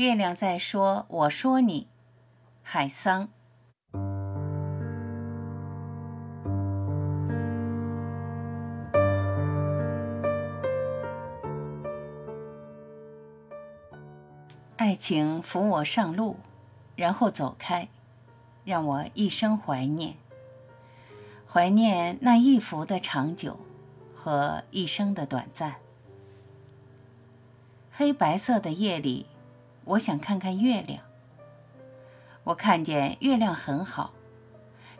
月亮在说：“我说你，海桑。”爱情扶我上路，然后走开，让我一生怀念。怀念那一幅的长久和一生的短暂。黑白色的夜里，我想看看月亮。我看见月亮很好，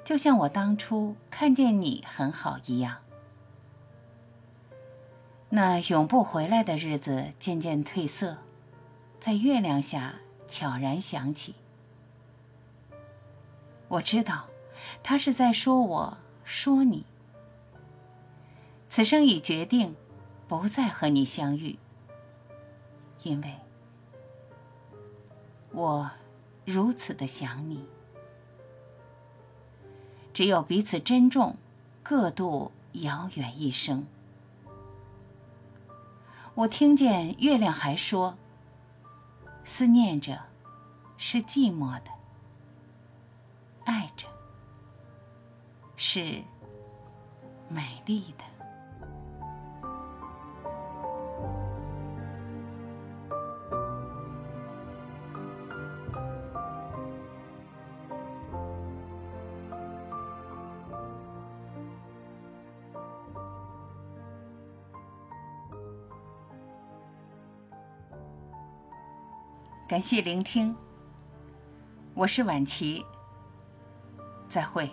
就像我当初看见你很好一样。那永不回来的日子渐渐褪色。在月亮下悄然响起，我知道，他是在说我说你。此生已决定，不再和你相遇，因为我如此的想你。只有彼此珍重，各度遥远一生。我听见月亮还说。思念着，是寂寞的；爱着，是美丽的。感谢聆听，我是晚琪，再会。